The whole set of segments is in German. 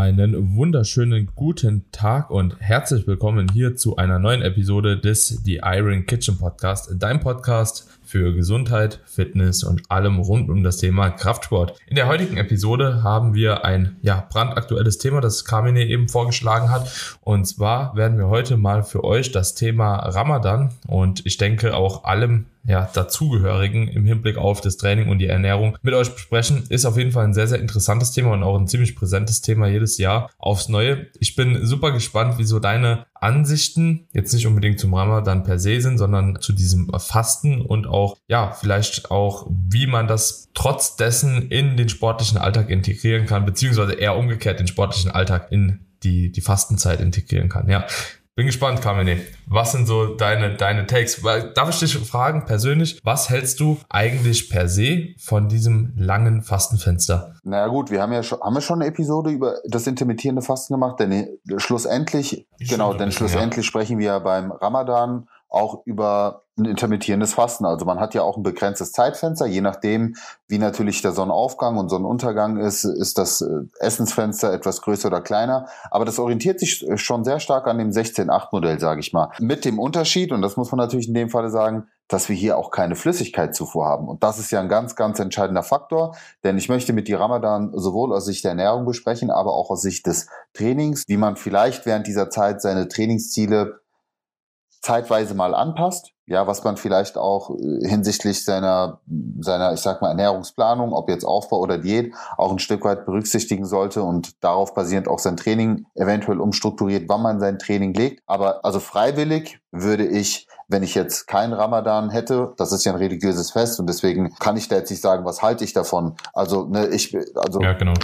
Einen wunderschönen guten Tag und herzlich willkommen hier zu einer neuen Episode des The Iron Kitchen Podcast, dein Podcast für Gesundheit, Fitness und allem rund um das Thema Kraftsport. In der heutigen Episode haben wir ein ja, brandaktuelles Thema, das Carmine eben vorgeschlagen hat. Und zwar werden wir heute mal für euch das Thema Ramadan und ich denke auch allem ja, dazugehörigen im Hinblick auf das Training und die Ernährung mit euch besprechen. Ist auf jeden Fall ein sehr, sehr interessantes Thema und auch ein ziemlich präsentes Thema jedes Jahr aufs Neue. Ich bin super gespannt, wie so deine Ansichten jetzt nicht unbedingt zum Ramadan per se sind, sondern zu diesem Fasten und auch, ja, vielleicht auch, wie man das trotz dessen in den sportlichen Alltag integrieren kann, beziehungsweise eher umgekehrt den sportlichen Alltag in die, die Fastenzeit integrieren kann. Ja, bin gespannt, Kamine. Was sind so deine, deine Takes? Darf ich dich fragen, persönlich, was hältst du eigentlich per se von diesem langen Fastenfenster? Naja gut, wir haben ja schon, haben wir schon eine Episode über das intermittierende Fasten gemacht, denn schlussendlich, genau, denn schlussendlich ja. sprechen wir ja beim Ramadan auch über ein intermittierendes Fasten. Also man hat ja auch ein begrenztes Zeitfenster, je nachdem, wie natürlich der Sonnenaufgang und Sonnenuntergang ist, ist das äh, Essensfenster etwas größer oder kleiner. Aber das orientiert sich schon sehr stark an dem 16-8-Modell, sage ich mal. Mit dem Unterschied, und das muss man natürlich in dem Falle sagen, dass wir hier auch keine Flüssigkeitszufuhr haben. Und das ist ja ein ganz, ganz entscheidender Faktor, denn ich möchte mit dir Ramadan sowohl aus Sicht der Ernährung besprechen, aber auch aus Sicht des Trainings, wie man vielleicht während dieser Zeit seine Trainingsziele zeitweise mal anpasst, ja, was man vielleicht auch äh, hinsichtlich seiner, seiner, ich sag mal, Ernährungsplanung, ob jetzt Aufbau oder Diät, auch ein Stück weit berücksichtigen sollte und darauf basierend auch sein Training eventuell umstrukturiert, wann man sein Training legt. Aber also freiwillig würde ich wenn ich jetzt keinen Ramadan hätte, das ist ja ein religiöses Fest und deswegen kann ich da jetzt nicht sagen, was halte ich davon. Also, ne, ich, also ja, genau.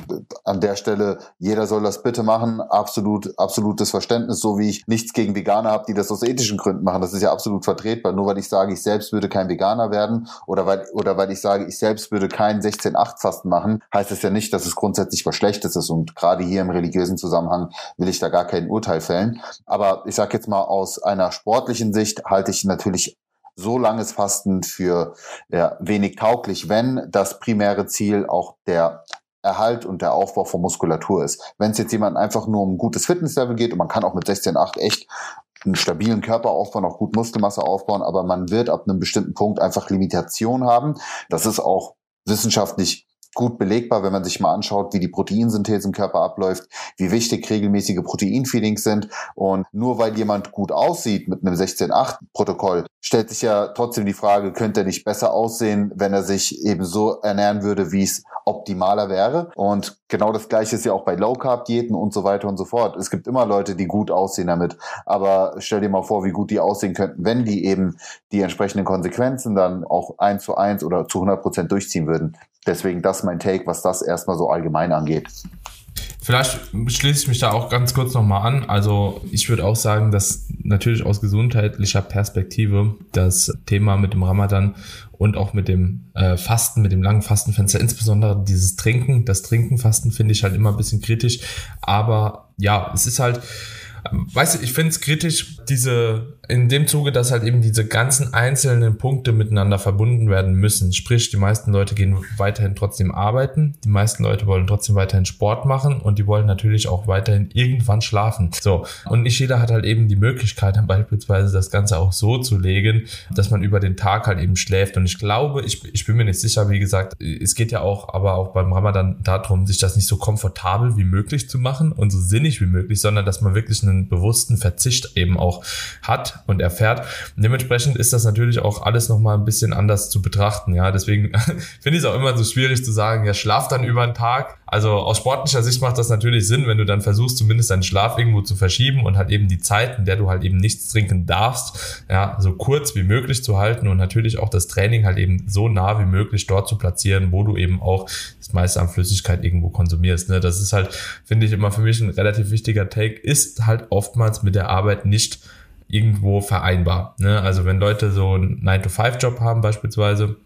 an der Stelle, jeder soll das bitte machen. Absolut, absolutes Verständnis, so wie ich nichts gegen Veganer habe, die das aus ethischen Gründen machen. Das ist ja absolut vertretbar. Nur weil ich sage, ich selbst würde kein Veganer werden oder weil, oder weil ich sage, ich selbst würde kein 16-8-Fasten machen, heißt es ja nicht, dass es grundsätzlich was Schlechtes ist. Und gerade hier im religiösen Zusammenhang will ich da gar kein Urteil fällen. Aber ich sage jetzt mal aus einer sportlichen Sicht halte ich ich natürlich so langes Fasten für ja, wenig tauglich, wenn das primäre Ziel auch der Erhalt und der Aufbau von Muskulatur ist. Wenn es jetzt jemand einfach nur um gutes Fitnesslevel geht und man kann auch mit 16,8 echt einen stabilen Körper aufbauen, auch gut Muskelmasse aufbauen, aber man wird ab einem bestimmten Punkt einfach Limitation haben. Das ist auch wissenschaftlich gut belegbar, wenn man sich mal anschaut, wie die Proteinsynthese im Körper abläuft, wie wichtig regelmäßige Proteinfeedings sind. Und nur weil jemand gut aussieht mit einem 16-8-Protokoll, stellt sich ja trotzdem die Frage, könnte er nicht besser aussehen, wenn er sich eben so ernähren würde, wie es optimaler wäre. Und genau das gleiche ist ja auch bei Low-Carb-Diäten und so weiter und so fort. Es gibt immer Leute, die gut aussehen damit. Aber stell dir mal vor, wie gut die aussehen könnten, wenn die eben die entsprechenden Konsequenzen dann auch eins zu eins oder zu 100 Prozent durchziehen würden. Deswegen das mein Take, was das erstmal so allgemein angeht. Vielleicht schließe ich mich da auch ganz kurz nochmal an. Also ich würde auch sagen, dass natürlich aus gesundheitlicher Perspektive das Thema mit dem Ramadan und auch mit dem äh, Fasten, mit dem langen Fastenfenster, insbesondere dieses Trinken, das Trinkenfasten finde ich halt immer ein bisschen kritisch. Aber ja, es ist halt, weißt du, ich finde es kritisch, diese in dem Zuge, dass halt eben diese ganzen einzelnen Punkte miteinander verbunden werden müssen. Sprich, die meisten Leute gehen weiterhin trotzdem arbeiten, die meisten Leute wollen trotzdem weiterhin Sport machen und die wollen natürlich auch weiterhin irgendwann schlafen. So. Und nicht jeder hat halt eben die Möglichkeit, dann beispielsweise das Ganze auch so zu legen, dass man über den Tag halt eben schläft. Und ich glaube, ich, ich bin mir nicht sicher, wie gesagt, es geht ja auch, aber auch beim Ramadan darum, sich das nicht so komfortabel wie möglich zu machen und so sinnig wie möglich, sondern dass man wirklich einen bewussten Verzicht eben auch hat und erfährt. Und dementsprechend ist das natürlich auch alles nochmal ein bisschen anders zu betrachten. Ja, deswegen finde ich es auch immer so schwierig zu sagen, ja, schlaf dann über den Tag. Also aus sportlicher Sicht macht das natürlich Sinn, wenn du dann versuchst, zumindest deinen Schlaf irgendwo zu verschieben und halt eben die Zeit, in der du halt eben nichts trinken darfst, ja, so kurz wie möglich zu halten und natürlich auch das Training halt eben so nah wie möglich dort zu platzieren, wo du eben auch das meiste an Flüssigkeit irgendwo konsumierst. Ne? Das ist halt, finde ich, immer für mich ein relativ wichtiger Take, ist halt oftmals mit der Arbeit nicht irgendwo vereinbar. Ne? Also wenn Leute so einen 9-to-5-Job haben beispielsweise,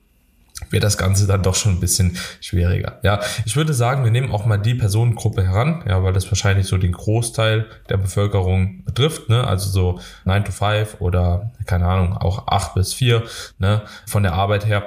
wird das Ganze dann doch schon ein bisschen schwieriger. Ja, ich würde sagen, wir nehmen auch mal die Personengruppe heran, ja, weil das wahrscheinlich so den Großteil der Bevölkerung betrifft, ne, also so 9 to 5 oder, keine Ahnung, auch 8 bis 4, ne, von der Arbeit her.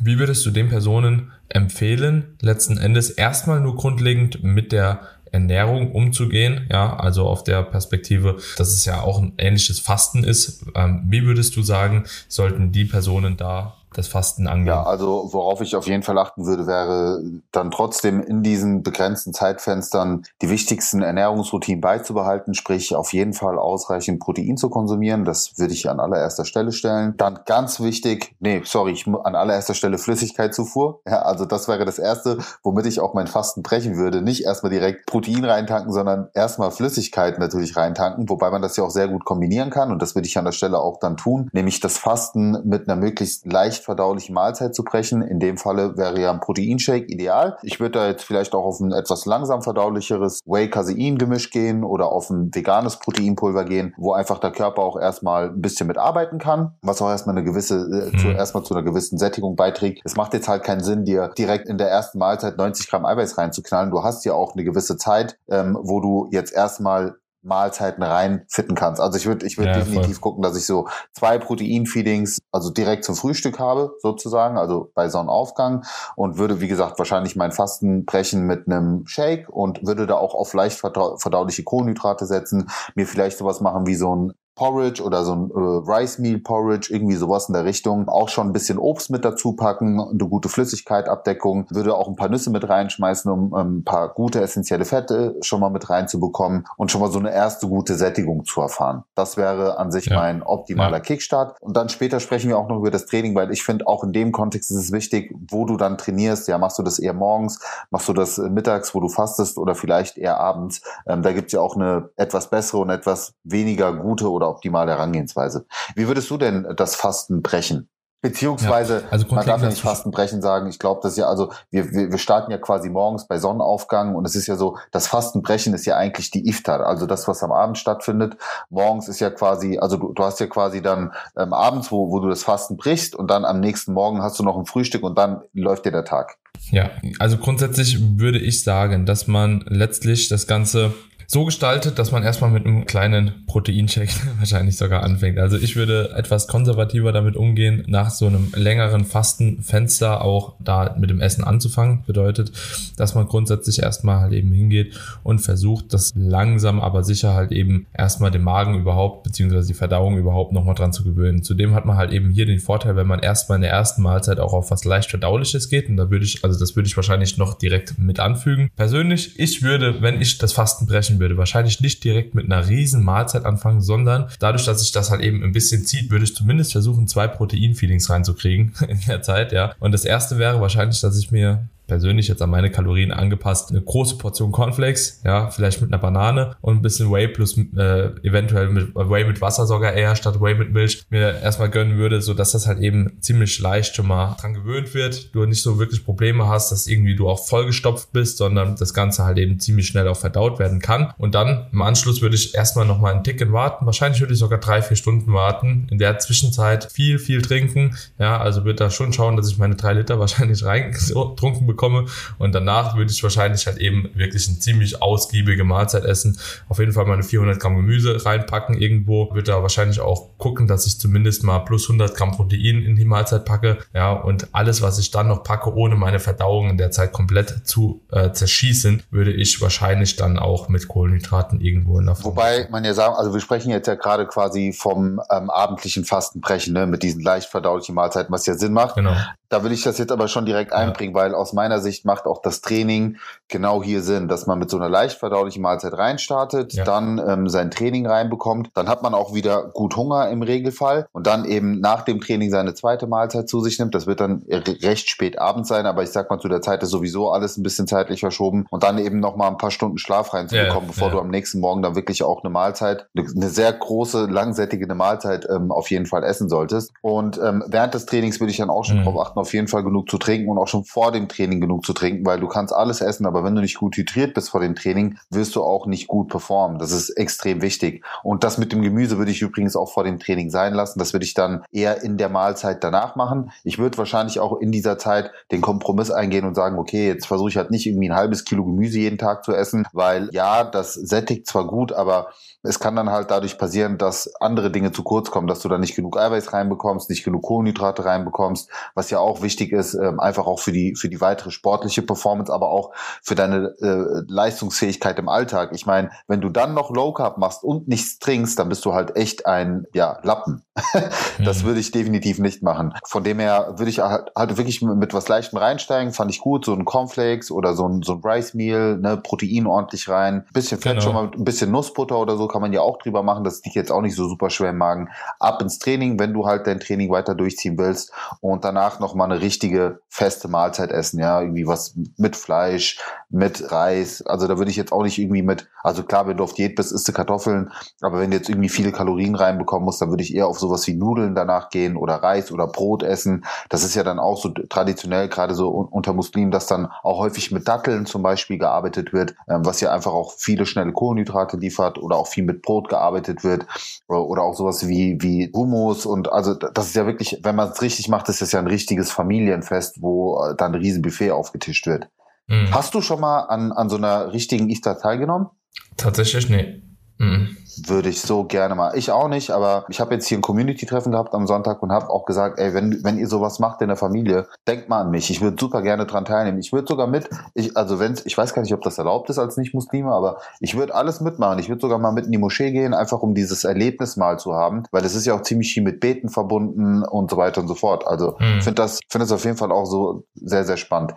Wie würdest du den Personen empfehlen, letzten Endes erstmal nur grundlegend mit der Ernährung umzugehen, ja, also auf der Perspektive, dass es ja auch ein ähnliches Fasten ist. Ähm, wie würdest du sagen, sollten die Personen da das Fasten angehen? Ja, also worauf ich auf jeden Fall achten würde, wäre dann trotzdem in diesen begrenzten Zeitfenstern die wichtigsten Ernährungsroutinen beizubehalten, sprich auf jeden Fall ausreichend Protein zu konsumieren. Das würde ich an allererster Stelle stellen. Dann ganz wichtig, nee, sorry, ich an allererster Stelle Flüssigkeitszufuhr. Ja, also das wäre das Erste, womit ich auch mein Fasten brechen würde. Nicht erstmal direkt Protein reintanken, sondern erstmal Flüssigkeit natürlich reintanken, wobei man das ja auch sehr gut kombinieren kann. Und das würde ich an der Stelle auch dann tun, nämlich das Fasten mit einer möglichst leicht verdauliche Mahlzeit zu brechen. In dem Falle wäre ja ein Proteinshake ideal. Ich würde da jetzt vielleicht auch auf ein etwas langsam verdaulicheres Whey-Casein-Gemisch gehen oder auf ein veganes Proteinpulver gehen, wo einfach der Körper auch erstmal ein bisschen mitarbeiten kann, was auch erstmal eine gewisse, äh, mhm. zu, erstmal zu einer gewissen Sättigung beiträgt. Es macht jetzt halt keinen Sinn, dir direkt in der ersten Mahlzeit 90 Gramm Eiweiß reinzuknallen. Du hast ja auch eine gewisse Zeit, ähm, wo du jetzt erstmal Mahlzeiten reinfitten kannst. Also ich würde ich würde ja, definitiv voll. gucken, dass ich so zwei Protein-Feedings also direkt zum Frühstück habe, sozusagen, also bei Sonnenaufgang und würde, wie gesagt, wahrscheinlich mein Fasten brechen mit einem Shake und würde da auch auf leicht verdauliche Kohlenhydrate setzen, mir vielleicht sowas machen wie so ein Porridge oder so ein äh, Rice Meal Porridge, irgendwie sowas in der Richtung. Auch schon ein bisschen Obst mit dazu packen, eine gute Flüssigkeitabdeckung. Würde auch ein paar Nüsse mit reinschmeißen, um ähm, ein paar gute essentielle Fette schon mal mit reinzubekommen und schon mal so eine erste gute Sättigung zu erfahren. Das wäre an sich ja. mein optimaler ja. Kickstart. Und dann später sprechen wir auch noch über das Training, weil ich finde, auch in dem Kontext ist es wichtig, wo du dann trainierst. Ja, machst du das eher morgens, machst du das mittags, wo du fastest oder vielleicht eher abends. Ähm, da gibt's ja auch eine etwas bessere und etwas weniger gute oder optimale Herangehensweise. Wie würdest du denn das Fasten brechen? Beziehungsweise, ja, also man darf ja nicht Fastenbrechen sagen. Ich glaube, das ja, also wir, wir, wir starten ja quasi morgens bei Sonnenaufgang und es ist ja so, das Fastenbrechen ist ja eigentlich die Iftar, also das, was am Abend stattfindet. Morgens ist ja quasi, also du, du hast ja quasi dann ähm, abends, wo, wo du das Fasten brichst und dann am nächsten Morgen hast du noch ein Frühstück und dann läuft dir der Tag. Ja, also grundsätzlich würde ich sagen, dass man letztlich das Ganze so gestaltet, dass man erstmal mit einem kleinen Proteincheck wahrscheinlich sogar anfängt. Also ich würde etwas konservativer damit umgehen, nach so einem längeren Fastenfenster auch da mit dem Essen anzufangen. Bedeutet, dass man grundsätzlich erstmal halt eben hingeht und versucht, das langsam, aber sicher halt eben erstmal den Magen überhaupt, beziehungsweise die Verdauung überhaupt nochmal dran zu gewöhnen. Zudem hat man halt eben hier den Vorteil, wenn man erstmal in der ersten Mahlzeit auch auf was leicht verdauliches geht. Und da würde ich, also das würde ich wahrscheinlich noch direkt mit anfügen. Persönlich, ich würde, wenn ich das Fasten brechen würde, wahrscheinlich nicht direkt mit einer riesen Mahlzeit anfangen, sondern dadurch, dass sich das halt eben ein bisschen zieht, würde ich zumindest versuchen, zwei Protein-Feelings reinzukriegen in der Zeit, ja. Und das erste wäre wahrscheinlich, dass ich mir persönlich jetzt an meine Kalorien angepasst eine große Portion Cornflakes, ja, vielleicht mit einer Banane und ein bisschen Whey plus äh, eventuell mit Whey mit Wasser sogar eher statt Whey mit Milch mir erstmal gönnen würde, so dass das halt eben ziemlich leicht schon mal dran gewöhnt wird, du nicht so wirklich Probleme hast, dass irgendwie du auch vollgestopft bist, sondern das Ganze halt eben ziemlich schnell auch verdaut werden kann. Und dann im Anschluss würde ich erstmal noch mal einen Ticken warten. Wahrscheinlich würde ich sogar drei, vier Stunden warten. In der Zwischenzeit viel, viel trinken. Ja, also würde da schon schauen, dass ich meine drei Liter wahrscheinlich reingetrunken bekomme bekomme. Und danach würde ich wahrscheinlich halt eben wirklich eine ziemlich ausgiebige Mahlzeit essen. Auf jeden Fall meine 400 Gramm Gemüse reinpacken irgendwo. Würde da wahrscheinlich auch gucken, dass ich zumindest mal plus 100 Gramm Protein in die Mahlzeit packe. Ja, und alles, was ich dann noch packe, ohne meine Verdauung in der Zeit komplett zu äh, zerschießen, würde ich wahrscheinlich dann auch mit Kohlenhydraten irgendwo in der Form. Wobei man ja sagen, also wir sprechen jetzt ja gerade quasi vom ähm, abendlichen Fastenbrechen, ne, mit diesen leicht verdaulichen Mahlzeiten, was ja Sinn macht. Genau. Da will ich das jetzt aber schon direkt einbringen, ja. weil aus meiner Sicht macht auch das Training genau hier Sinn, dass man mit so einer leicht verdaulichen Mahlzeit reinstartet, ja. dann ähm, sein Training reinbekommt, dann hat man auch wieder gut Hunger im Regelfall und dann eben nach dem Training seine zweite Mahlzeit zu sich nimmt. Das wird dann recht spät abends sein, aber ich sag mal, zu der Zeit ist sowieso alles ein bisschen zeitlich verschoben und dann eben noch mal ein paar Stunden Schlaf reinzubekommen, ja, bevor du am nächsten Morgen dann wirklich auch eine Mahlzeit, eine sehr große, langsättige Mahlzeit ähm, auf jeden Fall essen solltest. Und ähm, während des Trainings würde ich dann auch schon mhm. darauf achten, auf jeden Fall genug zu trinken und auch schon vor dem Training genug zu trinken, weil du kannst alles essen, aber wenn du nicht gut hydriert bist vor dem Training, wirst du auch nicht gut performen. Das ist extrem wichtig. Und das mit dem Gemüse würde ich übrigens auch vor dem Training sein lassen. Das würde ich dann eher in der Mahlzeit danach machen. Ich würde wahrscheinlich auch in dieser Zeit den Kompromiss eingehen und sagen, okay, jetzt versuche ich halt nicht irgendwie ein halbes Kilo Gemüse jeden Tag zu essen, weil ja, das sättigt zwar gut, aber es kann dann halt dadurch passieren, dass andere Dinge zu kurz kommen, dass du da nicht genug Eiweiß reinbekommst, nicht genug Kohlenhydrate reinbekommst, was ja auch auch wichtig ist, ähm, einfach auch für die, für die weitere sportliche Performance, aber auch für deine äh, Leistungsfähigkeit im Alltag. Ich meine, wenn du dann noch Low Carb machst und nichts trinkst, dann bist du halt echt ein ja, Lappen. das mhm. würde ich definitiv nicht machen. Von dem her würde ich halt, halt wirklich mit was Leichtem reinsteigen, fand ich gut. So ein Cornflakes oder so ein, so ein Rice Meal, ne, Protein ordentlich rein. Bisschen Fett genau. schon mal, ein bisschen Nussbutter oder so kann man ja auch drüber machen. Das liegt jetzt auch nicht so super schwer im Magen. Ab ins Training, wenn du halt dein Training weiter durchziehen willst und danach nochmal eine richtige feste Mahlzeit essen. Ja, irgendwie was mit Fleisch, mit Reis. Also da würde ich jetzt auch nicht irgendwie mit, also klar, wenn du auf Diät bist, isst du Kartoffeln. Aber wenn du jetzt irgendwie viele Kalorien reinbekommen musst, dann würde ich eher auf sowas wie Nudeln danach gehen oder Reis oder Brot essen. Das ist ja dann auch so traditionell, gerade so unter Muslimen, dass dann auch häufig mit Datteln zum Beispiel gearbeitet wird, ähm, was ja einfach auch viele schnelle Kohlenhydrate liefert oder auch viel mit Brot gearbeitet wird oder auch sowas wie, wie Hummus und also das ist ja wirklich, wenn man es richtig macht, ist das ja ein richtiges Familienfest, wo äh, dann ein riesen Buffet aufgetischt wird. Mhm. Hast du schon mal an, an so einer richtigen Iftar teilgenommen? Tatsächlich, nee. Mhm. Würde ich so gerne mal. Ich auch nicht, aber ich habe jetzt hier ein Community-Treffen gehabt am Sonntag und habe auch gesagt, ey, wenn, wenn ihr sowas macht in der Familie, denkt mal an mich. Ich würde super gerne dran teilnehmen. Ich würde sogar mit, ich, also wenn ich weiß gar nicht, ob das erlaubt ist als Nicht-Muslime, aber ich würde alles mitmachen. Ich würde sogar mal mit in die Moschee gehen, einfach um dieses Erlebnis mal zu haben, weil das ist ja auch ziemlich viel mit Beten verbunden und so weiter und so fort. Also mhm. finde das, finde das auf jeden Fall auch so sehr, sehr spannend.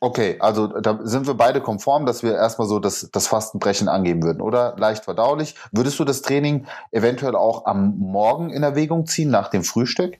Okay, also da sind wir beide konform, dass wir erstmal so das, das Fastenbrechen angeben würden, oder? Leicht verdaulich. Würdest du das Training eventuell auch am Morgen in Erwägung ziehen, nach dem Frühstück?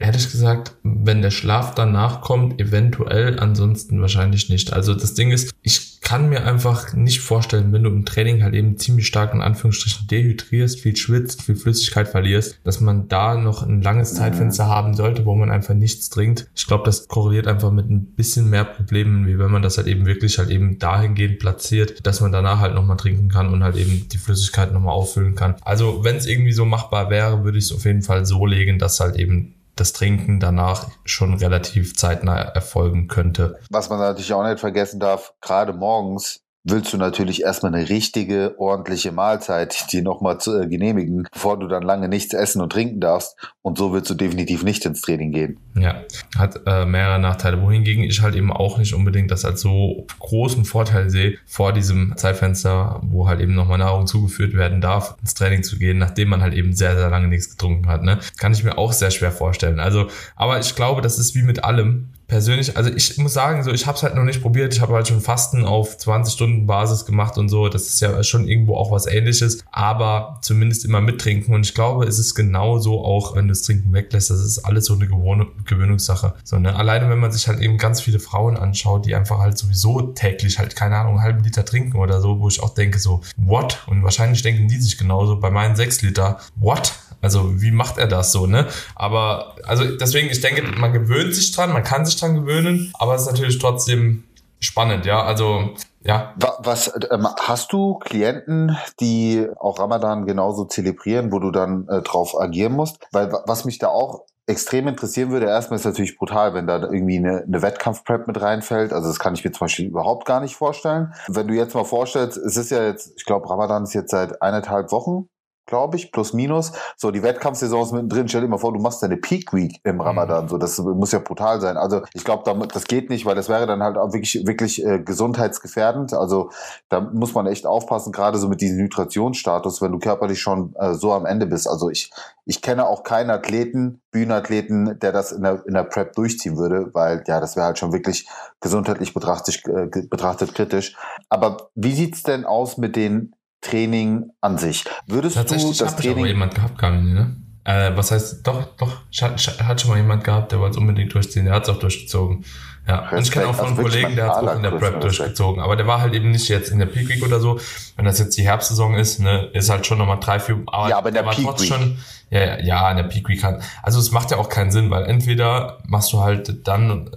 Ehrlich gesagt, wenn der Schlaf danach kommt, eventuell, ansonsten wahrscheinlich nicht. Also das Ding ist, ich kann mir einfach nicht vorstellen, wenn du im Training halt eben ziemlich stark in Anführungsstrichen dehydrierst, viel schwitzt, viel Flüssigkeit verlierst, dass man da noch ein langes Zeitfenster mhm. haben sollte, wo man einfach nichts trinkt. Ich glaube, das korreliert einfach mit ein bisschen mehr Problemen, wie wenn man das halt eben wirklich halt eben dahingehend platziert, dass man danach halt nochmal trinken kann und halt eben die Flüssigkeit nochmal auffüllen kann. Also wenn es irgendwie so machbar wäre, würde ich es auf jeden Fall so legen, dass halt eben das Trinken danach schon relativ zeitnah erfolgen könnte. Was man natürlich auch nicht vergessen darf, gerade morgens willst du natürlich erstmal eine richtige, ordentliche Mahlzeit dir nochmal zu äh, genehmigen, bevor du dann lange nichts essen und trinken darfst. Und so willst du definitiv nicht ins Training gehen. Ja, hat äh, mehrere Nachteile. Wohingegen ich halt eben auch nicht unbedingt das als so großen Vorteil sehe, vor diesem Zeitfenster, wo halt eben nochmal Nahrung zugeführt werden darf, ins Training zu gehen, nachdem man halt eben sehr, sehr lange nichts getrunken hat. Ne? Kann ich mir auch sehr schwer vorstellen. Also, aber ich glaube, das ist wie mit allem persönlich, also ich muss sagen, so ich habe es halt noch nicht probiert. Ich habe halt schon Fasten auf 20 Stunden Basis gemacht und so. Das ist ja schon irgendwo auch was Ähnliches, aber zumindest immer mittrinken. Und ich glaube, es ist genauso auch, wenn du das Trinken weglässt. Das ist alles so eine Gewöhnungssache. So ne, alleine wenn man sich halt eben ganz viele Frauen anschaut, die einfach halt sowieso täglich halt keine Ahnung einen halben Liter trinken oder so, wo ich auch denke so what? Und wahrscheinlich denken die sich genauso bei meinen sechs Liter what? Also wie macht er das so, ne? Aber also deswegen, ich denke, man gewöhnt sich dran, man kann sich dran gewöhnen, aber es ist natürlich trotzdem spannend, ja. Also ja. Was ähm, hast du Klienten, die auch Ramadan genauso zelebrieren, wo du dann äh, drauf agieren musst? Weil was mich da auch extrem interessieren würde, erstmal ist natürlich brutal, wenn da irgendwie eine, eine Wettkampfprep mit reinfällt. Also das kann ich mir zum Beispiel überhaupt gar nicht vorstellen. Wenn du jetzt mal vorstellst, es ist ja jetzt, ich glaube, Ramadan ist jetzt seit eineinhalb Wochen glaube ich, plus minus. So, die Wettkampfsaison ist mittendrin. Stell dir mal vor, du machst deine Peak Week im mhm. Ramadan. So, das muss ja brutal sein. Also, ich glaube, das geht nicht, weil das wäre dann halt auch wirklich, wirklich äh, gesundheitsgefährdend. Also, da muss man echt aufpassen, gerade so mit diesem Nutritionsstatus, wenn du körperlich schon äh, so am Ende bist. Also, ich, ich kenne auch keinen Athleten, Bühnenathleten, der das in der, in der Prep durchziehen würde, weil ja, das wäre halt schon wirklich gesundheitlich betrachtet, äh, betrachtet kritisch. Aber wie sieht's denn aus mit den Training an sich. Würdest Tatsächlich du das Training. Ich aber jemand gehabt, Kamini, ne? Äh, was heißt, doch, doch, hat, schon mal jemand gehabt, der wollte es unbedingt durchziehen, der hat es auch durchgezogen. Ja, Respekt, und ich kenne auch von einem Kollegen, der hat es auch in der Prep Respekt. durchgezogen, aber der war halt eben nicht jetzt in der Peak Week oder so. Wenn das jetzt die Herbstsaison ist, ne, ist halt schon nochmal drei, vier, aber, ja, aber in der, der Peak Week. Schon, ja, ja, in der Peak Week halt. Also es macht ja auch keinen Sinn, weil entweder machst du halt dann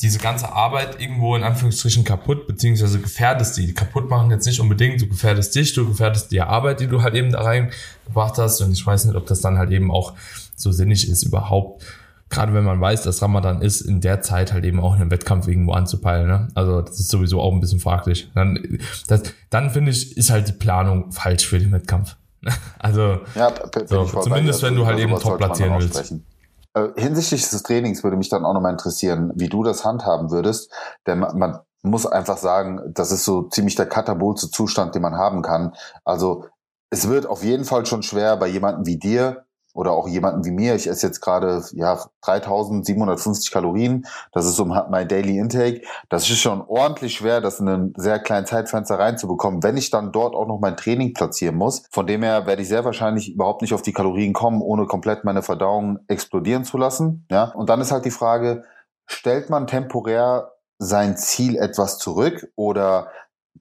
diese ganze Arbeit irgendwo in Anführungsstrichen kaputt, beziehungsweise gefährdest die. Kaputt machen jetzt nicht unbedingt, du gefährdest dich, du gefährdest die Arbeit, die du halt eben da reingebracht hast. Und ich weiß nicht, ob das dann halt eben auch so sinnig ist überhaupt. Gerade wenn man weiß, dass Ramadan ist, in der Zeit halt eben auch einen Wettkampf irgendwo anzupeilen. Ne? Also das ist sowieso auch ein bisschen fraglich. Dann, das, dann finde ich, ist halt die Planung falsch für den Wettkampf. Also ja, so, zumindest wenn du halt eben top platzieren willst. Äh, hinsichtlich des Trainings würde mich dann auch nochmal interessieren, wie du das handhaben würdest. Denn man, muss einfach sagen, das ist so ziemlich der katabolische Zustand, den man haben kann. Also es wird auf jeden Fall schon schwer bei jemandem wie dir, oder auch jemanden wie mir, ich esse jetzt gerade ja 3750 Kalorien, das ist so mein Daily Intake. Das ist schon ordentlich schwer, das in einen sehr kleinen Zeitfenster reinzubekommen, wenn ich dann dort auch noch mein Training platzieren muss. Von dem her werde ich sehr wahrscheinlich überhaupt nicht auf die Kalorien kommen, ohne komplett meine Verdauung explodieren zu lassen. Ja, und dann ist halt die Frage, stellt man temporär sein Ziel etwas zurück oder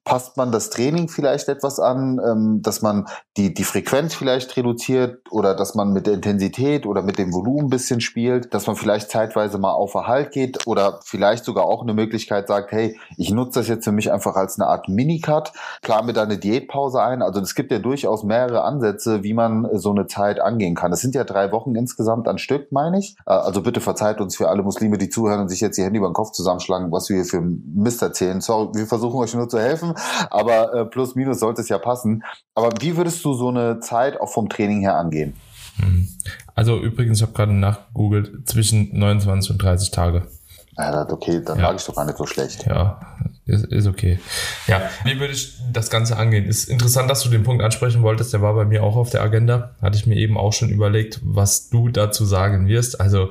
passt man das Training vielleicht etwas an, ähm, dass man die, die Frequenz vielleicht reduziert oder dass man mit der Intensität oder mit dem Volumen ein bisschen spielt, dass man vielleicht zeitweise mal auf Erhalt geht oder vielleicht sogar auch eine Möglichkeit sagt, hey, ich nutze das jetzt für mich einfach als eine Art Minicut, plan mir da eine Diätpause ein. Also es gibt ja durchaus mehrere Ansätze, wie man so eine Zeit angehen kann. Es sind ja drei Wochen insgesamt an Stück, meine ich. Äh, also bitte verzeiht uns für alle Muslime, die zuhören und sich jetzt die Hände über den Kopf zusammenschlagen, was wir hier für Mist erzählen. Sorry, wir versuchen euch nur zu helfen, aber äh, plus minus sollte es ja passen. Aber wie würdest du so eine Zeit auch vom Training her angehen? Hm. Also übrigens, ich habe gerade nachgegoogelt, zwischen 29 und 30 Tage. Ja, okay, dann ja. lag ich doch gar nicht so schlecht. Ja, ist, ist okay. Ja, wie würde ich das Ganze angehen? Ist interessant, dass du den Punkt ansprechen wolltest. Der war bei mir auch auf der Agenda. Hatte ich mir eben auch schon überlegt, was du dazu sagen wirst. Also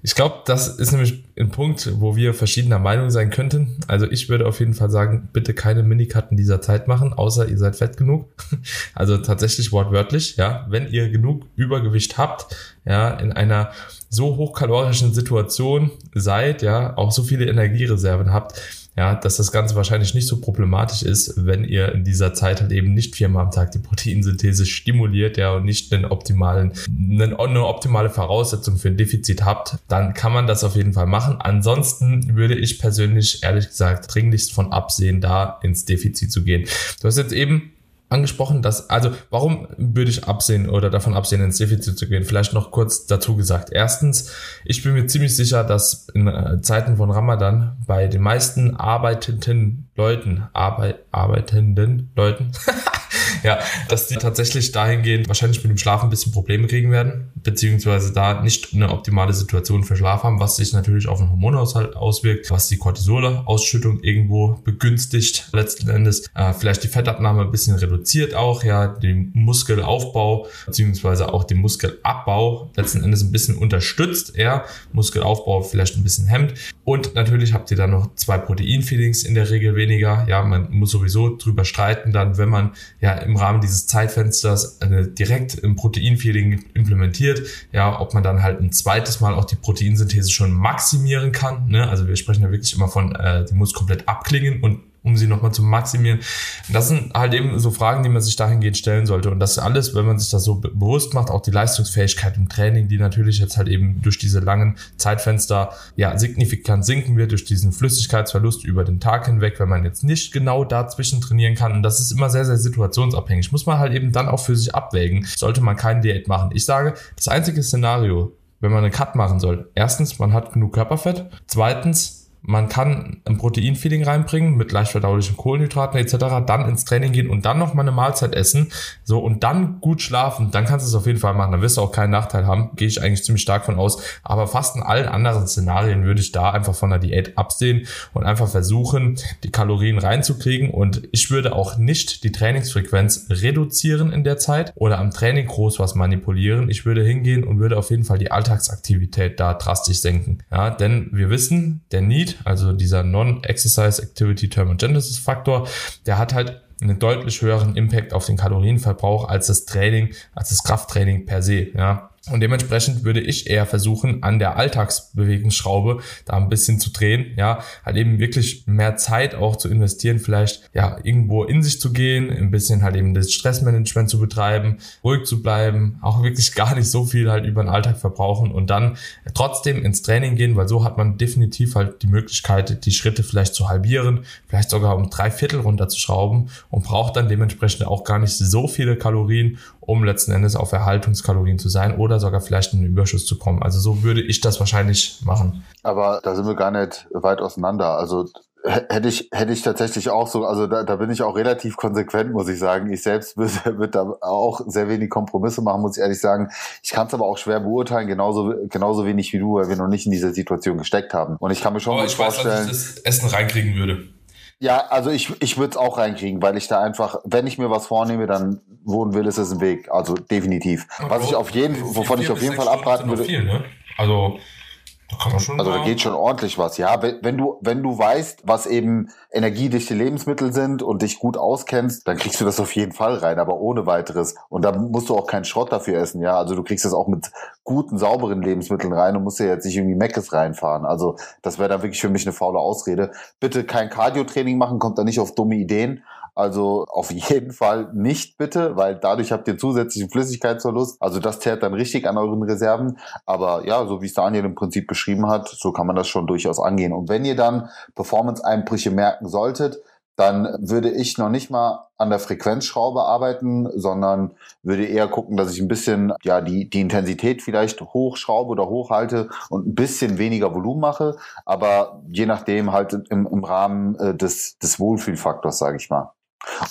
ich glaube, das ist nämlich ein Punkt, wo wir verschiedener Meinung sein könnten. Also ich würde auf jeden Fall sagen, bitte keine Minicutten dieser Zeit machen, außer ihr seid fett genug. Also tatsächlich wortwörtlich, ja. Wenn ihr genug Übergewicht habt, ja, in einer so hochkalorischen Situation seid, ja, auch so viele Energiereserven habt, ja, dass das Ganze wahrscheinlich nicht so problematisch ist, wenn ihr in dieser Zeit halt eben nicht viermal am Tag die Proteinsynthese stimuliert, ja, und nicht einen optimalen, eine, eine optimale Voraussetzung für ein Defizit habt, dann kann man das auf jeden Fall machen. Ansonsten würde ich persönlich ehrlich gesagt dringlichst von absehen, da ins Defizit zu gehen. Du hast jetzt eben angesprochen, dass, also warum würde ich absehen oder davon absehen, ins Defizit zu gehen? Vielleicht noch kurz dazu gesagt. Erstens, ich bin mir ziemlich sicher, dass in äh, Zeiten von Ramadan bei den meisten arbeitenden Leuten, Arbeit, arbeitenden Leuten, ja, dass die tatsächlich dahingehend wahrscheinlich mit dem Schlaf ein bisschen Probleme kriegen werden, beziehungsweise da nicht eine optimale Situation für Schlaf haben, was sich natürlich auf den Hormonhaushalt auswirkt, was die Cortisolausschüttung irgendwo begünstigt, letzten Endes äh, vielleicht die Fettabnahme ein bisschen reduziert auch, ja, den Muskelaufbau, beziehungsweise auch den Muskelabbau letzten Endes ein bisschen unterstützt, ja, Muskelaufbau vielleicht ein bisschen hemmt. Und natürlich habt ihr dann noch zwei Proteinfeelings in der Regel weniger, ja, man muss sowieso drüber streiten dann, wenn man ja im Rahmen dieses Zeitfensters eine, direkt im Proteinfeeding implementiert, ja, ob man dann halt ein zweites Mal auch die Proteinsynthese schon maximieren kann. Ne? Also wir sprechen ja wirklich immer von, äh, die muss komplett abklingen und um sie nochmal zu maximieren. Das sind halt eben so Fragen, die man sich dahingehend stellen sollte. Und das alles, wenn man sich das so bewusst macht, auch die Leistungsfähigkeit im Training, die natürlich jetzt halt eben durch diese langen Zeitfenster ja signifikant sinken wird, durch diesen Flüssigkeitsverlust über den Tag hinweg, wenn man jetzt nicht genau dazwischen trainieren kann. Und das ist immer sehr, sehr situationsabhängig. Muss man halt eben dann auch für sich abwägen. Sollte man keine Diät machen. Ich sage, das einzige Szenario, wenn man einen Cut machen soll. Erstens, man hat genug Körperfett. Zweitens, man kann ein Proteinfeeding reinbringen mit leicht verdaulichen Kohlenhydraten etc., dann ins Training gehen und dann noch mal eine Mahlzeit essen, so und dann gut schlafen, dann kannst du es auf jeden Fall machen, dann wirst du auch keinen Nachteil haben, gehe ich eigentlich ziemlich stark von aus, aber fast in allen anderen Szenarien würde ich da einfach von der Diät absehen und einfach versuchen, die Kalorien reinzukriegen. Und ich würde auch nicht die Trainingsfrequenz reduzieren in der Zeit oder am Training groß was manipulieren, ich würde hingehen und würde auf jeden Fall die Alltagsaktivität da drastisch senken, ja, denn wir wissen, der Need Need, also dieser Non-Exercise Activity Thermogenesis Faktor, der hat halt einen deutlich höheren Impact auf den Kalorienverbrauch als das Training, als das Krafttraining per se. Ja. Und dementsprechend würde ich eher versuchen, an der Alltagsbewegungsschraube da ein bisschen zu drehen, ja, halt eben wirklich mehr Zeit auch zu investieren, vielleicht ja irgendwo in sich zu gehen, ein bisschen halt eben das Stressmanagement zu betreiben, ruhig zu bleiben, auch wirklich gar nicht so viel halt über den Alltag verbrauchen und dann trotzdem ins Training gehen, weil so hat man definitiv halt die Möglichkeit, die Schritte vielleicht zu halbieren, vielleicht sogar um drei Viertel runterzuschrauben und braucht dann dementsprechend auch gar nicht so viele Kalorien, um letzten Endes auf Erhaltungskalorien zu sein oder sogar vielleicht in den Überschuss zu kommen. Also so würde ich das wahrscheinlich machen. Aber da sind wir gar nicht weit auseinander. Also Hätte ich, hätte ich tatsächlich auch so, also da, da bin ich auch relativ konsequent, muss ich sagen. Ich selbst würde, da auch sehr wenig Kompromisse machen, muss ich ehrlich sagen. Ich kann es aber auch schwer beurteilen, genauso, genauso wenig wie du, weil wir noch nicht in dieser Situation gesteckt haben. Und ich kann mir schon aber ich vorstellen. Weiß, dass ich das Essen reinkriegen würde. Ja, also ich, ich würde es auch reinkriegen, weil ich da einfach, wenn ich mir was vornehme, dann wohnen will, ist es ein Weg. Also definitiv. Was ich auf jeden, wovon ich auf jeden Fall abraten würde. Viel, ne? Also da schon also da geht schon ordentlich was. Ja, wenn, wenn du wenn du weißt, was eben energiedichte Lebensmittel sind und dich gut auskennst, dann kriegst du das auf jeden Fall rein, aber ohne weiteres. Und da musst du auch keinen Schrott dafür essen. Ja, also du kriegst das auch mit guten sauberen Lebensmitteln rein und musst ja jetzt nicht irgendwie Meckes reinfahren. Also das wäre dann wirklich für mich eine faule Ausrede. Bitte kein Cardio-Training machen, kommt da nicht auf dumme Ideen. Also auf jeden Fall nicht bitte, weil dadurch habt ihr zusätzlichen Flüssigkeitsverlust. Also das zählt dann richtig an euren Reserven. Aber ja, so wie es Daniel im Prinzip beschrieben hat, so kann man das schon durchaus angehen. Und wenn ihr dann Performance-Einbrüche merken solltet, dann würde ich noch nicht mal an der Frequenzschraube arbeiten, sondern würde eher gucken, dass ich ein bisschen ja die die Intensität vielleicht hochschraube oder hochhalte und ein bisschen weniger Volumen mache, aber je nachdem halt im, im Rahmen äh, des des Wohlfühlfaktors, sage ich mal.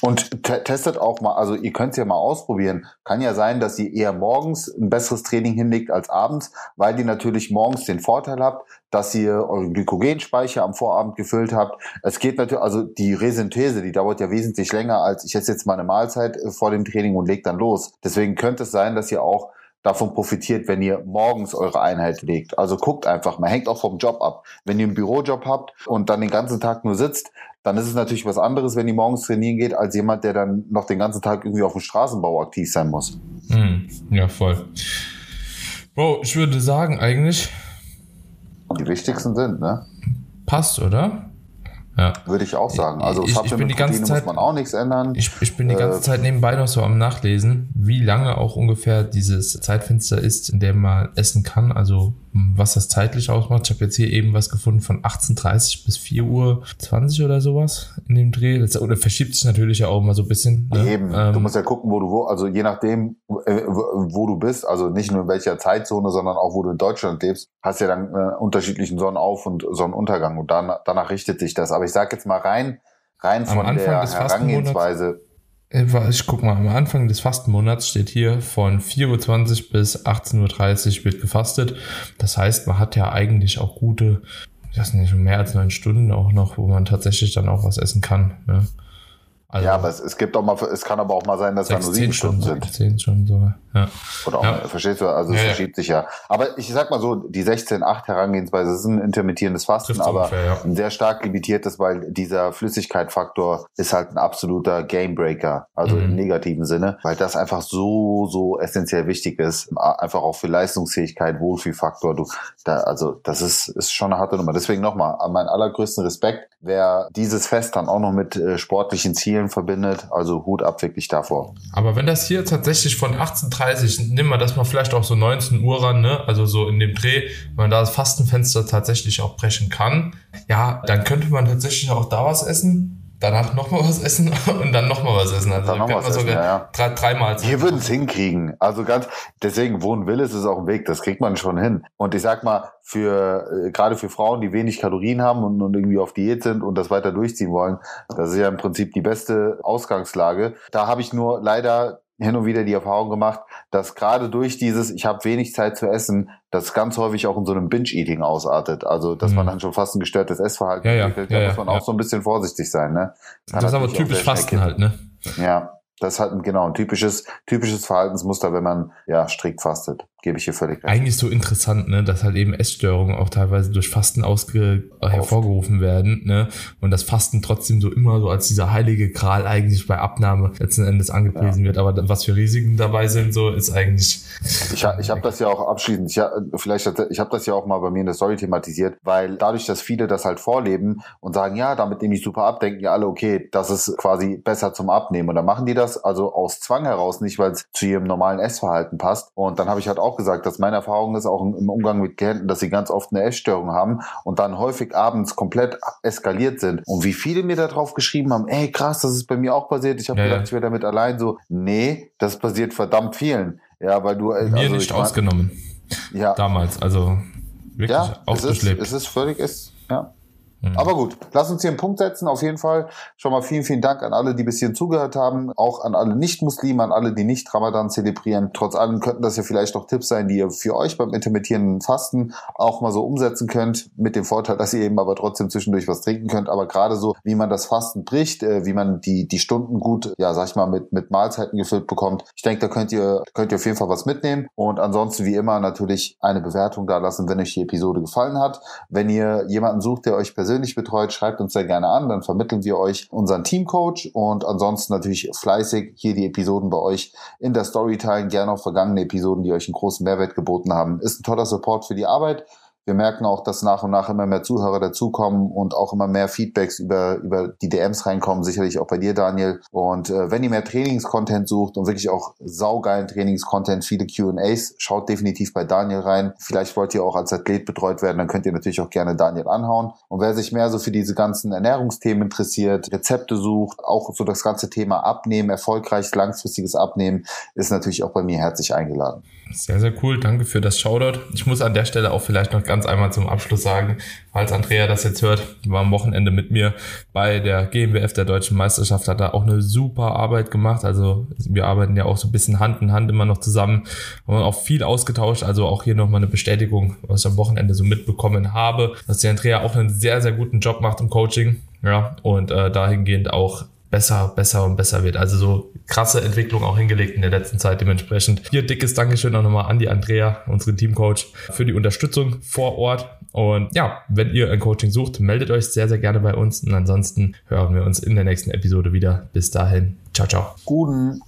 Und testet auch mal, also ihr könnt es ja mal ausprobieren. Kann ja sein, dass ihr eher morgens ein besseres Training hinlegt als abends, weil ihr natürlich morgens den Vorteil habt, dass ihr euren Glykogenspeicher am Vorabend gefüllt habt. Es geht natürlich, also die Resynthese, die dauert ja wesentlich länger als ich esse jetzt mal eine Mahlzeit äh, vor dem Training und leg dann los. Deswegen könnte es sein, dass ihr auch davon profitiert, wenn ihr morgens eure Einheit legt. Also guckt einfach, man hängt auch vom Job ab. Wenn ihr einen Bürojob habt und dann den ganzen Tag nur sitzt, dann ist es natürlich was anderes, wenn ihr morgens trainieren geht, als jemand, der dann noch den ganzen Tag irgendwie auf dem Straßenbau aktiv sein muss. Hm, ja, voll. Bro, ich würde sagen, eigentlich. Die wichtigsten sind, ne? Passt, oder? Ja. Würde ich auch sagen. Also ich, ich bin die ganze Zeit, muss man auch nichts ändern. Ich, ich bin die ganze äh, Zeit nebenbei noch so am Nachlesen, wie lange auch ungefähr dieses Zeitfenster ist, in dem man essen kann. Also was das zeitlich ausmacht. Ich habe jetzt hier eben was gefunden von 18.30 bis 4 Uhr 20 oder sowas in dem Dreh. Das, oder verschiebt sich natürlich ja auch mal so ein bisschen. Ne? Eben. Ähm, du musst ja gucken, wo du wo, also je nachdem, äh, wo du bist, also nicht nur in welcher Zeitzone, sondern auch wo du in Deutschland lebst, hast ja dann äh, unterschiedlichen Sonnenauf- und Sonnenuntergang und dann, danach richtet sich das. Aber ich sage jetzt mal rein, rein von der Herangehensweise äh, ich guck mal, am Anfang des Fastenmonats steht hier von 4.20 Uhr bis 18.30 Uhr wird gefastet. Das heißt, man hat ja eigentlich auch gute, das sind nicht mehr als neun Stunden auch noch, wo man tatsächlich dann auch was essen kann. Ne? Also ja, aber es, es gibt auch mal, es kann aber auch mal sein, dass da nur sieben Stunden, Stunden sind. Zehn Stunden sogar. Ja. Oder auch, ja. verstehst du? Also es ja, verschiebt sich ja. Aber ich sag mal so, die 16-8 Herangehensweise ist ein intermittierendes Fasten, aber ungefähr, ein sehr stark limitiertes, weil dieser Flüssigkeitfaktor ist halt ein absoluter Gamebreaker, also mhm. im negativen Sinne, weil das einfach so, so essentiell wichtig ist, einfach auch für Leistungsfähigkeit, Wohlfühlfaktor. Du, da, also das ist, ist schon eine harte Nummer. Deswegen nochmal, an meinen allergrößten Respekt, wer dieses Fest dann auch noch mit äh, sportlichen Zielen Spielen verbindet. Also Hut ab wirklich davor. Aber wenn das hier tatsächlich von 18.30, nimm mal das mal vielleicht auch so 19 Uhr ran, ne? also so in dem Dreh, wenn man da das Fastenfenster tatsächlich auch brechen kann, ja, dann könnte man tatsächlich auch da was essen danach nochmal was essen und dann nochmal was essen. Also dann noch was sogar essen, ja, drei, dreimal. Wir würden es hinkriegen. Also ganz, deswegen wohnen will, ist es auch ein Weg. Das kriegt man schon hin. Und ich sag mal, für äh, gerade für Frauen, die wenig Kalorien haben und, und irgendwie auf Diät sind und das weiter durchziehen wollen, das ist ja im Prinzip die beste Ausgangslage. Da habe ich nur leider hin und wieder die Erfahrung gemacht, dass gerade durch dieses, ich habe wenig Zeit zu essen, das ganz häufig auch in so einem Binge-Eating ausartet. Also, dass mhm. man dann schon fast ein gestörtes Essverhalten ja, ja, entwickelt. Da ja, muss man auch so ein bisschen vorsichtig sein. Ne? Das, das ist aber typisch Fasten halt, ne? Ja, das ist halt genau ein typisches, typisches Verhaltensmuster, wenn man ja strikt fastet gebe ich hier völlig recht. Eigentlich so interessant, ne, dass halt eben Essstörungen auch teilweise durch Fasten ausge Oft. hervorgerufen werden, ne, und das Fasten trotzdem so immer so als dieser heilige Gral eigentlich bei Abnahme letzten Endes angepriesen ja. wird. Aber was für Risiken dabei sind, so ist eigentlich. Ich, ich habe das ja auch abschließend, ich, vielleicht, ich habe das ja auch mal bei mir in der Story thematisiert, weil dadurch, dass viele das halt vorleben und sagen, ja, damit nehme ich super ab, denken ja alle, okay, das ist quasi besser zum Abnehmen. Und dann machen die das also aus Zwang heraus, nicht weil es zu ihrem normalen Essverhalten passt. Und dann habe ich halt auch gesagt, dass meine Erfahrung ist auch im Umgang mit Klienten, dass sie ganz oft eine Essstörung haben und dann häufig abends komplett eskaliert sind. Und wie viele mir da drauf geschrieben haben, ey krass, das ist bei mir auch passiert. Ich habe ja, gedacht, ja. ich wäre damit allein. So, nee, das passiert verdammt vielen. Ja, weil du mir also, nicht ausgenommen. Ja. Damals, also wirklich ja, ausgeschleppt. Es ist, es ist völlig ist ja. Mhm. Aber gut, lass uns hier einen Punkt setzen. Auf jeden Fall schon mal vielen, vielen Dank an alle, die bis hierhin zugehört haben. Auch an alle Nicht-Muslime, an alle, die nicht Ramadan zelebrieren. Trotz allem könnten das ja vielleicht noch Tipps sein, die ihr für euch beim intermittierenden Fasten auch mal so umsetzen könnt. Mit dem Vorteil, dass ihr eben aber trotzdem zwischendurch was trinken könnt. Aber gerade so, wie man das Fasten bricht, äh, wie man die, die Stunden gut, ja, sag ich mal, mit, mit Mahlzeiten gefüllt bekommt. Ich denke, da könnt ihr, könnt ihr auf jeden Fall was mitnehmen. Und ansonsten, wie immer, natürlich eine Bewertung da lassen, wenn euch die Episode gefallen hat. Wenn ihr jemanden sucht, der euch persönlich betreut, schreibt uns sehr gerne an, dann vermitteln wir euch unseren Teamcoach und ansonsten natürlich fleißig hier die Episoden bei euch in der Story teilen, gerne auch vergangene Episoden, die euch einen großen Mehrwert geboten haben. Ist ein toller Support für die Arbeit. Wir merken auch, dass nach und nach immer mehr Zuhörer dazukommen und auch immer mehr Feedbacks über, über die DMs reinkommen, sicherlich auch bei dir, Daniel. Und äh, wenn ihr mehr Trainingscontent sucht und wirklich auch saugeilen Trainingscontent, viele QAs, schaut definitiv bei Daniel rein. Vielleicht wollt ihr auch als Athlet betreut werden, dann könnt ihr natürlich auch gerne Daniel anhauen. Und wer sich mehr so für diese ganzen Ernährungsthemen interessiert, Rezepte sucht, auch so das ganze Thema Abnehmen, erfolgreich langfristiges Abnehmen, ist natürlich auch bei mir herzlich eingeladen. Sehr, sehr cool. Danke für das Shoutout. Ich muss an der Stelle auch vielleicht noch ganz einmal zum Abschluss sagen, falls Andrea das jetzt hört, war am Wochenende mit mir bei der GmbF der Deutschen Meisterschaft, hat da auch eine super Arbeit gemacht. Also wir arbeiten ja auch so ein bisschen Hand in Hand immer noch zusammen, haben auch viel ausgetauscht. Also auch hier nochmal eine Bestätigung, was ich am Wochenende so mitbekommen habe, dass die Andrea auch einen sehr, sehr guten Job macht im Coaching. Ja, und äh, dahingehend auch besser, besser und besser wird. Also so krasse Entwicklung auch hingelegt in der letzten Zeit dementsprechend. Hier dickes Dankeschön auch nochmal an die Andrea, unseren Teamcoach, für die Unterstützung vor Ort. Und ja, wenn ihr ein Coaching sucht, meldet euch sehr, sehr gerne bei uns. Und ansonsten hören wir uns in der nächsten Episode wieder. Bis dahin. Ciao, ciao. Guten.